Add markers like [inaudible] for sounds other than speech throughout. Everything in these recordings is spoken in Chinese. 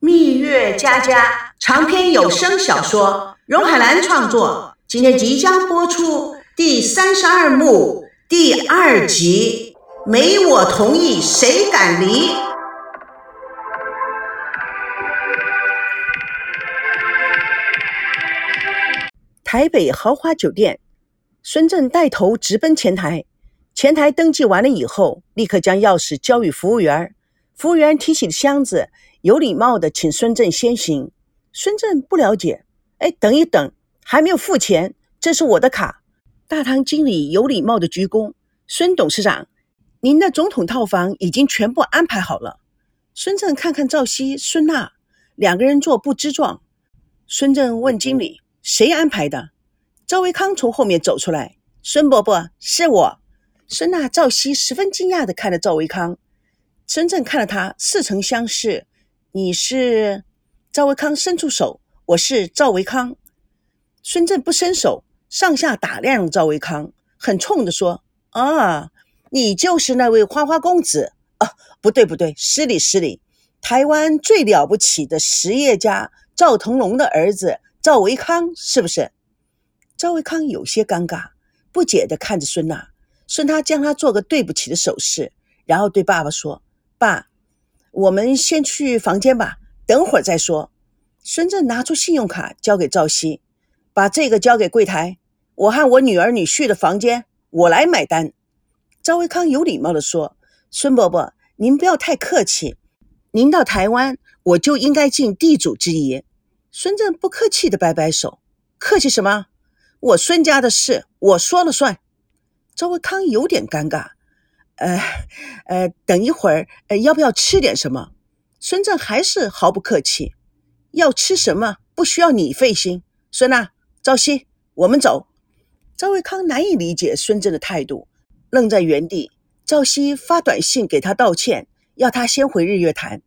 蜜月佳佳长篇有声小说，荣海兰创作，今天即将播出第三十二幕第二集。没我同意，谁敢离？台北豪华酒店，孙正带头直奔前台。前台登记完了以后，立刻将钥匙交予服务员。服务员提起箱子，有礼貌的请孙正先行。孙正不了解，哎，等一等，还没有付钱，这是我的卡。大堂经理有礼貌的鞠躬。孙董事长，您的总统套房已经全部安排好了。孙正看看赵熙、孙娜，两个人做不知状。孙正问经理：“谁安排的？”赵维康从后面走出来：“孙伯伯，是我。”孙娜、赵熙十分惊讶的看着赵维康。孙正看着他，似曾相识。你是赵维康，伸出手，我是赵维康。孙正不伸手，上下打量赵维康，很冲的说：“啊，你就是那位花花公子啊？不对不对，失礼失礼，台湾最了不起的实业家赵腾龙的儿子赵维康，是不是？”赵维康有些尴尬，不解的看着孙娜。孙他将他做个对不起的手势，然后对爸爸说。爸，我们先去房间吧，等会儿再说。孙正拿出信用卡交给赵熙，把这个交给柜台。我和我女儿女婿的房间，我来买单。赵维康有礼貌地说：“孙伯伯，您不要太客气。您到台湾，我就应该尽地主之谊。”孙正不客气地摆摆手：“客气什么？我孙家的事，我说了算。”赵维康有点尴尬。呃，呃，等一会儿，呃，要不要吃点什么？孙正还是毫不客气，要吃什么不需要你费心。孙娜、赵熙，我们走。赵维康难以理解孙正的态度，愣在原地。赵熙发短信给他道歉，要他先回日月潭。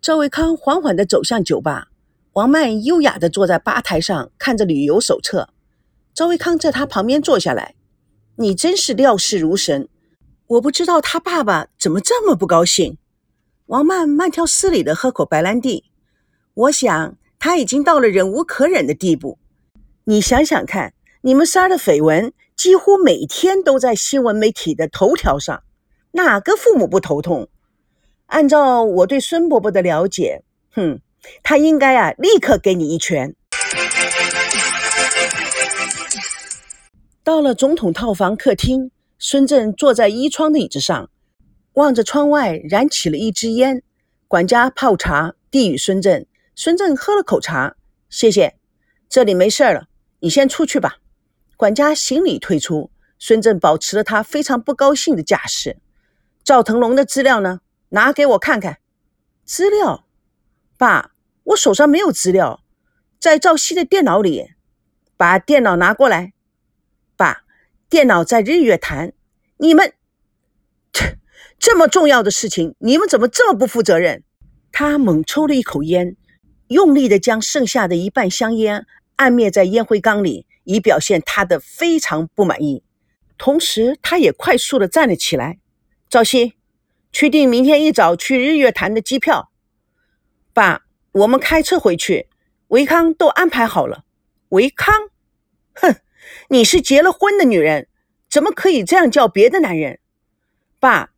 赵维康缓缓地走向酒吧，王曼优雅地坐在吧台上看着旅游手册。赵维康在他旁边坐下来。你真是料事如神，我不知道他爸爸怎么这么不高兴。王曼慢条斯理地喝口白兰地，我想他已经到了忍无可忍的地步。你想想看，你们仨的绯闻几乎每天都在新闻媒体的头条上，哪个父母不头痛？按照我对孙伯伯的了解，哼，他应该啊立刻给你一拳。到了总统套房客厅，孙正坐在依窗的椅子上，望着窗外，燃起了一支烟。管家泡茶递与孙正，孙正喝了口茶，谢谢，这里没事了，你先出去吧。管家行礼退出，孙正保持了他非常不高兴的架势。赵腾龙的资料呢？拿给我看看。资料？爸，我手上没有资料，在赵熙的电脑里。把电脑拿过来。爸，电脑在日月潭，你们，切，这么重要的事情，你们怎么这么不负责任？他猛抽了一口烟，用力的将剩下的一半香烟按灭在烟灰缸里，以表现他的非常不满意。同时，他也快速的站了起来。赵鑫，确定明天一早去日月潭的机票。爸，我们开车回去，维康都安排好了。维康，哼。你是结了婚的女人，怎么可以这样叫别的男人？爸，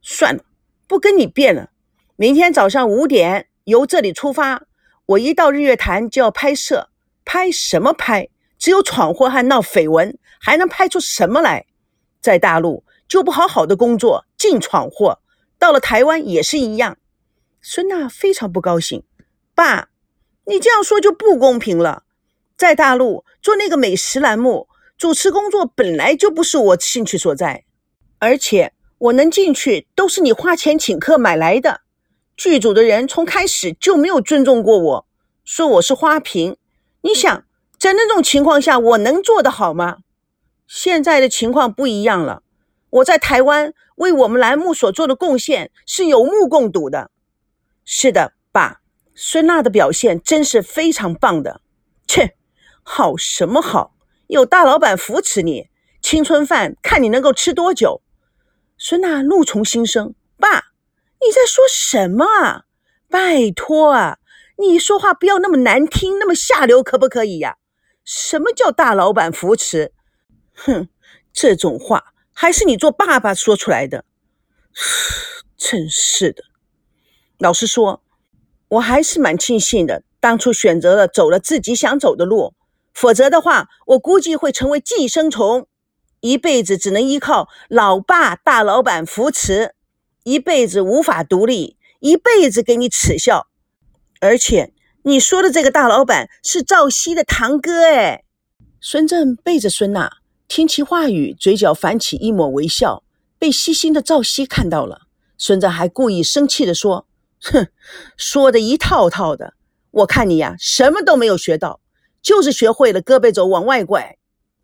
算了，不跟你辩了。明天早上五点由这里出发，我一到日月潭就要拍摄。拍什么拍？只有闯祸和闹绯闻，还能拍出什么来？在大陆就不好好的工作，净闯祸；到了台湾也是一样。孙娜非常不高兴。爸，你这样说就不公平了。在大陆做那个美食栏目主持工作本来就不是我兴趣所在，而且我能进去都是你花钱请客买来的。剧组的人从开始就没有尊重过我，说我是花瓶。你想，在那种情况下，我能做得好吗？现在的情况不一样了，我在台湾为我们栏目所做的贡献是有目共睹的。是的，爸，孙娜的表现真是非常棒的。切。好什么好？有大老板扶持你，青春饭看你能够吃多久。孙娜怒从心生：“爸，你在说什么啊？拜托啊，你说话不要那么难听，那么下流，可不可以呀？什么叫大老板扶持？哼，这种话还是你做爸爸说出来的。[sighs] 真是的。老实说，我还是蛮庆幸的，当初选择了走了自己想走的路，否则的话，我估计会成为寄生虫，一辈子只能依靠老爸大老板扶持，一辈子无法独立，一辈子给你耻笑。而且你说的这个大老板是赵熙的堂哥，哎。孙正背着孙娜，听其话语，嘴角泛起一抹微笑。被细心的赵熙看到了，孙正还故意生气地说。哼，说的一套套的，我看你呀，什么都没有学到，就是学会了胳膊肘往外拐。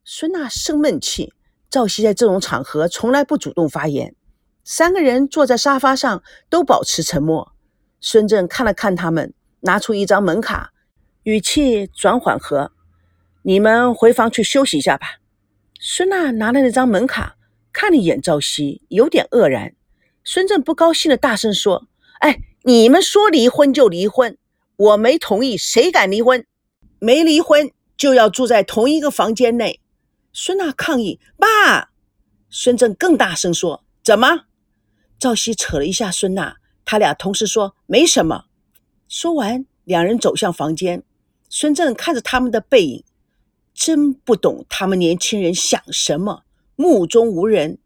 孙娜生闷气，赵熙在这种场合从来不主动发言。三个人坐在沙发上，都保持沉默。孙正看了看他们，拿出一张门卡，语气转缓和：“你们回房去休息一下吧。”孙娜拿了那张门卡，看了一眼赵熙，有点愕然。孙正不高兴的大声说：“哎！”你们说离婚就离婚，我没同意，谁敢离婚？没离婚就要住在同一个房间内。孙娜抗议：“爸！”孙正更大声说：“怎么？”赵熙扯了一下孙娜，他俩同时说：“没什么。”说完，两人走向房间。孙正看着他们的背影，真不懂他们年轻人想什么，目中无人。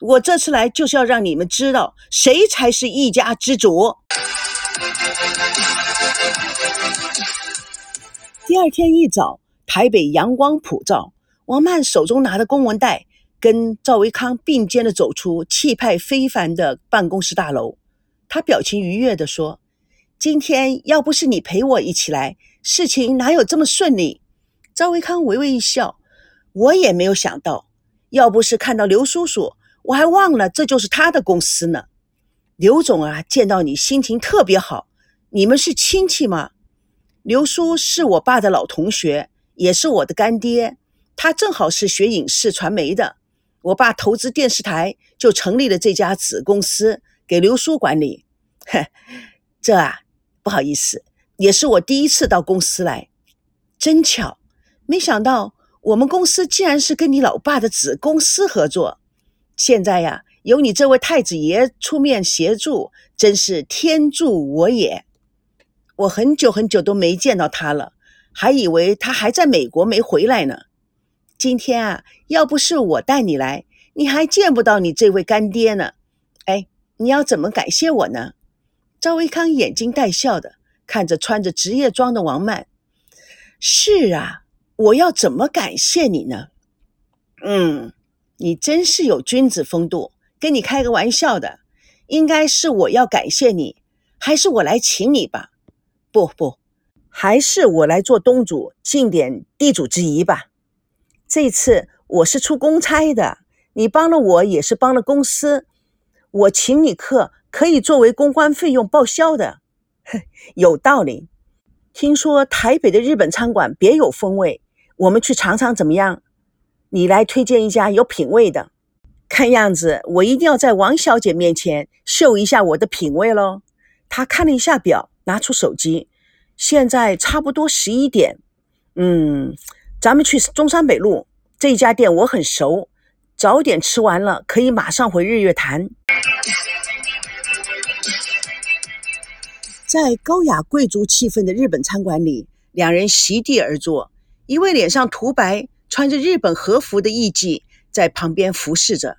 我这次来就是要让你们知道，谁才是一家之主。第二天一早，台北阳光普照，王曼手中拿着公文袋，跟赵维康并肩的走出气派非凡的办公室大楼。他表情愉悦的说：“今天要不是你陪我一起来，事情哪有这么顺利？”赵维康微微一笑：“我也没有想到，要不是看到刘叔叔。”我还忘了，这就是他的公司呢。刘总啊，见到你心情特别好。你们是亲戚吗？刘叔是我爸的老同学，也是我的干爹。他正好是学影视传媒的。我爸投资电视台，就成立了这家子公司给刘叔管理。哼，这啊，不好意思，也是我第一次到公司来。真巧，没想到我们公司竟然是跟你老爸的子公司合作。现在呀，有你这位太子爷出面协助，真是天助我也。我很久很久都没见到他了，还以为他还在美国没回来呢。今天啊，要不是我带你来，你还见不到你这位干爹呢。哎，你要怎么感谢我呢？赵维康眼睛带笑的看着穿着职业装的王曼。是啊，我要怎么感谢你呢？嗯。你真是有君子风度，跟你开个玩笑的，应该是我要感谢你，还是我来请你吧？不不，还是我来做东主，尽点地主之谊吧。这次我是出公差的，你帮了我也是帮了公司，我请你客可以作为公关费用报销的，有道理。听说台北的日本餐馆别有风味，我们去尝尝怎么样？你来推荐一家有品位的，看样子我一定要在王小姐面前秀一下我的品味喽。她看了一下表，拿出手机，现在差不多十一点。嗯，咱们去中山北路这家店，我很熟。早点吃完了，可以马上回日月潭。在高雅贵族气氛的日本餐馆里，两人席地而坐，一位脸上涂白。穿着日本和服的艺妓在旁边服侍着，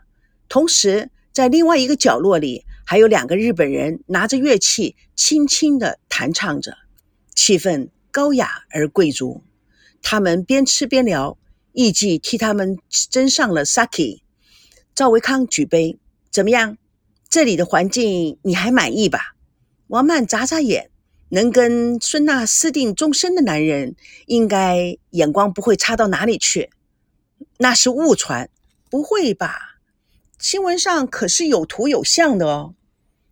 同时在另外一个角落里还有两个日本人拿着乐器轻轻地弹唱着，气氛高雅而贵族。他们边吃边聊，艺妓替他们斟上了 sake。赵维康举杯，怎么样？这里的环境你还满意吧？王曼眨眨眼。能跟孙娜私定终身的男人，应该眼光不会差到哪里去。那是误传，不会吧？新闻上可是有图有像的哦。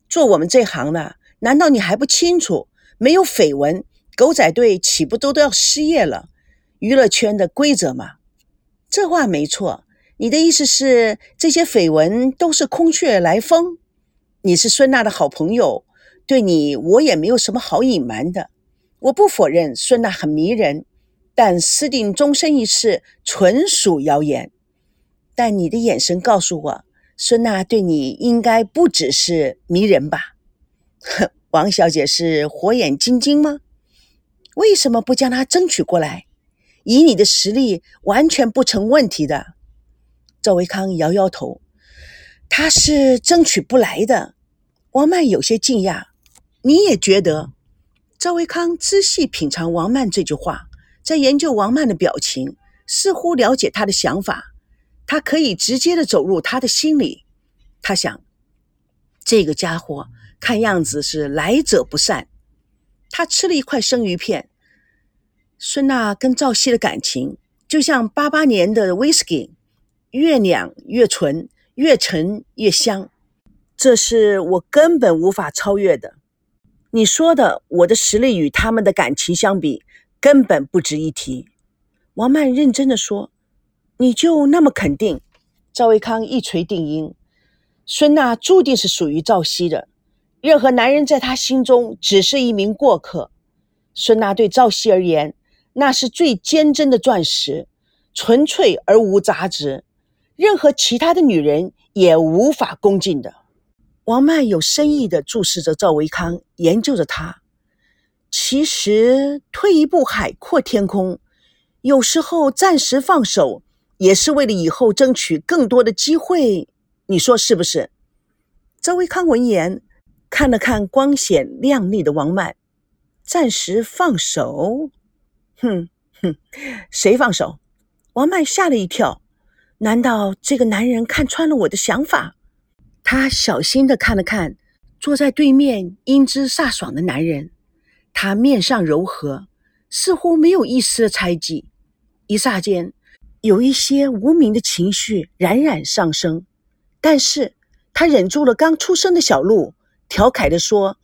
做我们这行的，难道你还不清楚？没有绯闻，狗仔队岂不都都要失业了？娱乐圈的规则嘛。这话没错。你的意思是，这些绯闻都是空穴来风？你是孙娜的好朋友，对你我也没有什么好隐瞒的。我不否认孙娜很迷人，但私定终身一事纯属谣言。但你的眼神告诉我，孙娜对你应该不只是迷人吧？哼，[laughs] 王小姐是火眼金睛吗？为什么不将他争取过来？以你的实力，完全不成问题的。赵维康摇摇头。他是争取不来的，王曼有些惊讶。你也觉得？赵维康仔细品尝王曼这句话，在研究王曼的表情，似乎了解他的想法。他可以直接的走入他的心里。他想，这个家伙看样子是来者不善。他吃了一块生鱼片。孙娜跟赵熙的感情，就像八八年的 whisky，，越酿越纯。越沉越香，这是我根本无法超越的。你说的，我的实力与他们的感情相比，根本不值一提。王曼认真的说：“你就那么肯定？”赵维康一锤定音：“孙娜注定是属于赵熙的，任何男人在她心中只是一名过客。孙娜对赵熙而言，那是最坚贞的钻石，纯粹而无杂质。”任何其他的女人也无法攻进的。王曼有深意地注视着赵维康，研究着他。其实退一步海阔天空，有时候暂时放手，也是为了以后争取更多的机会。你说是不是？赵维康闻言，看了看光鲜亮丽的王曼，暂时放手？哼哼，谁放手？王曼吓了一跳。难道这个男人看穿了我的想法？他小心的看了看坐在对面英姿飒爽的男人，他面上柔和，似乎没有一丝猜忌。一霎间，有一些无名的情绪冉冉上升。但是他忍住了刚出生的小鹿，调侃的说：“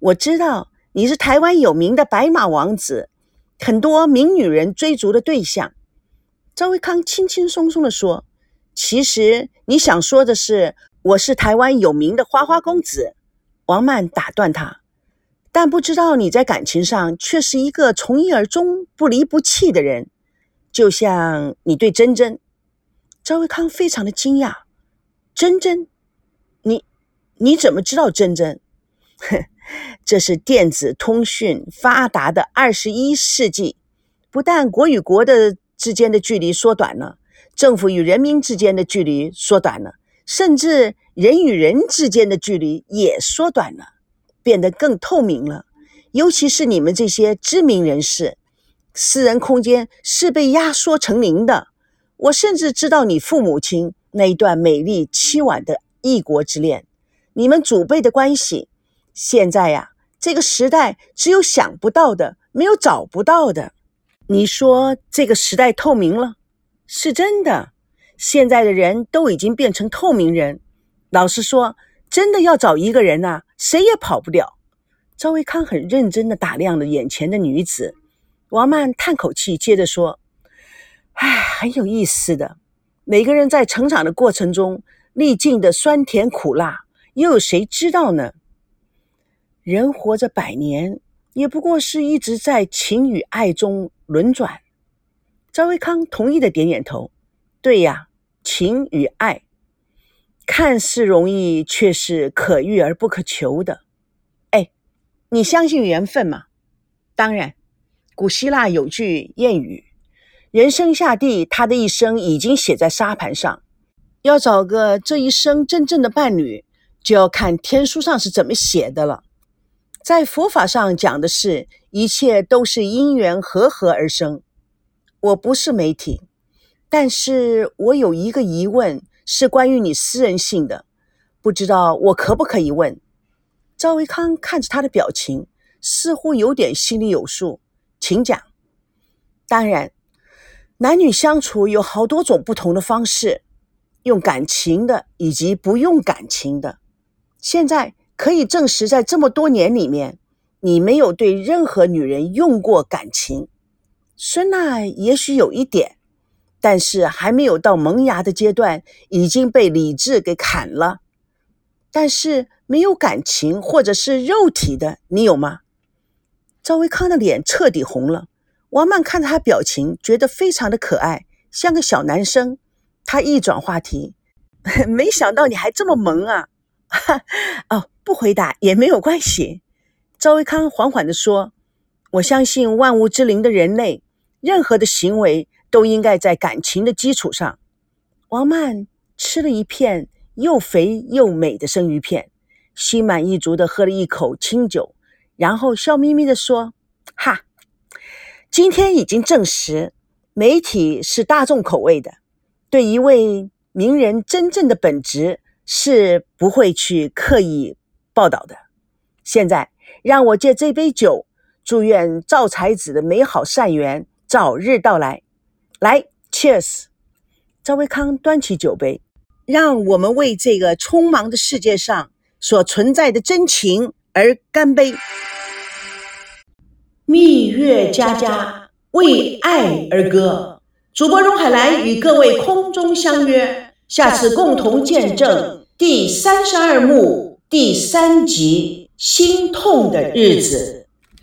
我知道你是台湾有名的白马王子，很多名女人追逐的对象。”赵维康轻轻松松地说：“其实你想说的是，我是台湾有名的花花公子。”王曼打断他：“但不知道你在感情上却是一个从一而终、不离不弃的人，就像你对珍珍。”赵维康非常的惊讶：“珍珍，你你怎么知道珍珍？”哼 [laughs] 这是电子通讯发达的二十一世纪，不但国与国的。之间的距离缩短了，政府与人民之间的距离缩短了，甚至人与人之间的距离也缩短了，变得更透明了。尤其是你们这些知名人士，私人空间是被压缩成零的。我甚至知道你父母亲那一段美丽凄婉的异国之恋，你们祖辈的关系。现在呀，这个时代只有想不到的，没有找不到的。你说这个时代透明了，是真的。现在的人都已经变成透明人。老实说，真的要找一个人呐，谁也跑不掉。赵维康很认真地打量着眼前的女子。王曼叹口气，接着说：“唉，很有意思的。每个人在成长的过程中历尽的酸甜苦辣，又有谁知道呢？人活着百年。”也不过是一直在情与爱中轮转。赵维康同意的点点头。对呀，情与爱，看似容易，却是可遇而不可求的。哎，你相信缘分吗？当然。古希腊有句谚语：“人生下地，他的一生已经写在沙盘上。要找个这一生真正的伴侣，就要看天书上是怎么写的了。”在佛法上讲的是，一切都是因缘和合而生。我不是媒体，但是我有一个疑问，是关于你私人性的，不知道我可不可以问？赵维康看着他的表情，似乎有点心里有数，请讲。当然，男女相处有好多种不同的方式，用感情的以及不用感情的。现在。可以证实，在这么多年里面，你没有对任何女人用过感情。孙娜也许有一点，但是还没有到萌芽的阶段，已经被理智给砍了。但是没有感情或者是肉体的，你有吗？赵维康的脸彻底红了。王曼看着他表情，觉得非常的可爱，像个小男生。他一转话题，[laughs] 没想到你还这么萌啊！哈 [laughs] 哦，不回答也没有关系。赵维康缓缓地说：“我相信万物之灵的人类，任何的行为都应该在感情的基础上。”王曼吃了一片又肥又美的生鱼片，心满意足地喝了一口清酒，然后笑眯眯地说：“哈。”今天已经证实，媒体是大众口味的，对一位名人真正的本质是不会去刻意报道的。现在，让我借这杯酒，祝愿赵才子的美好善缘早日到来。来，Cheers！赵维康端起酒杯，让我们为这个匆忙的世界上所存在的真情而干杯。蜜月佳佳为爱而歌，主播荣海兰与各位空中相约，下次共同见证第三十二幕第三集《心痛的日子》。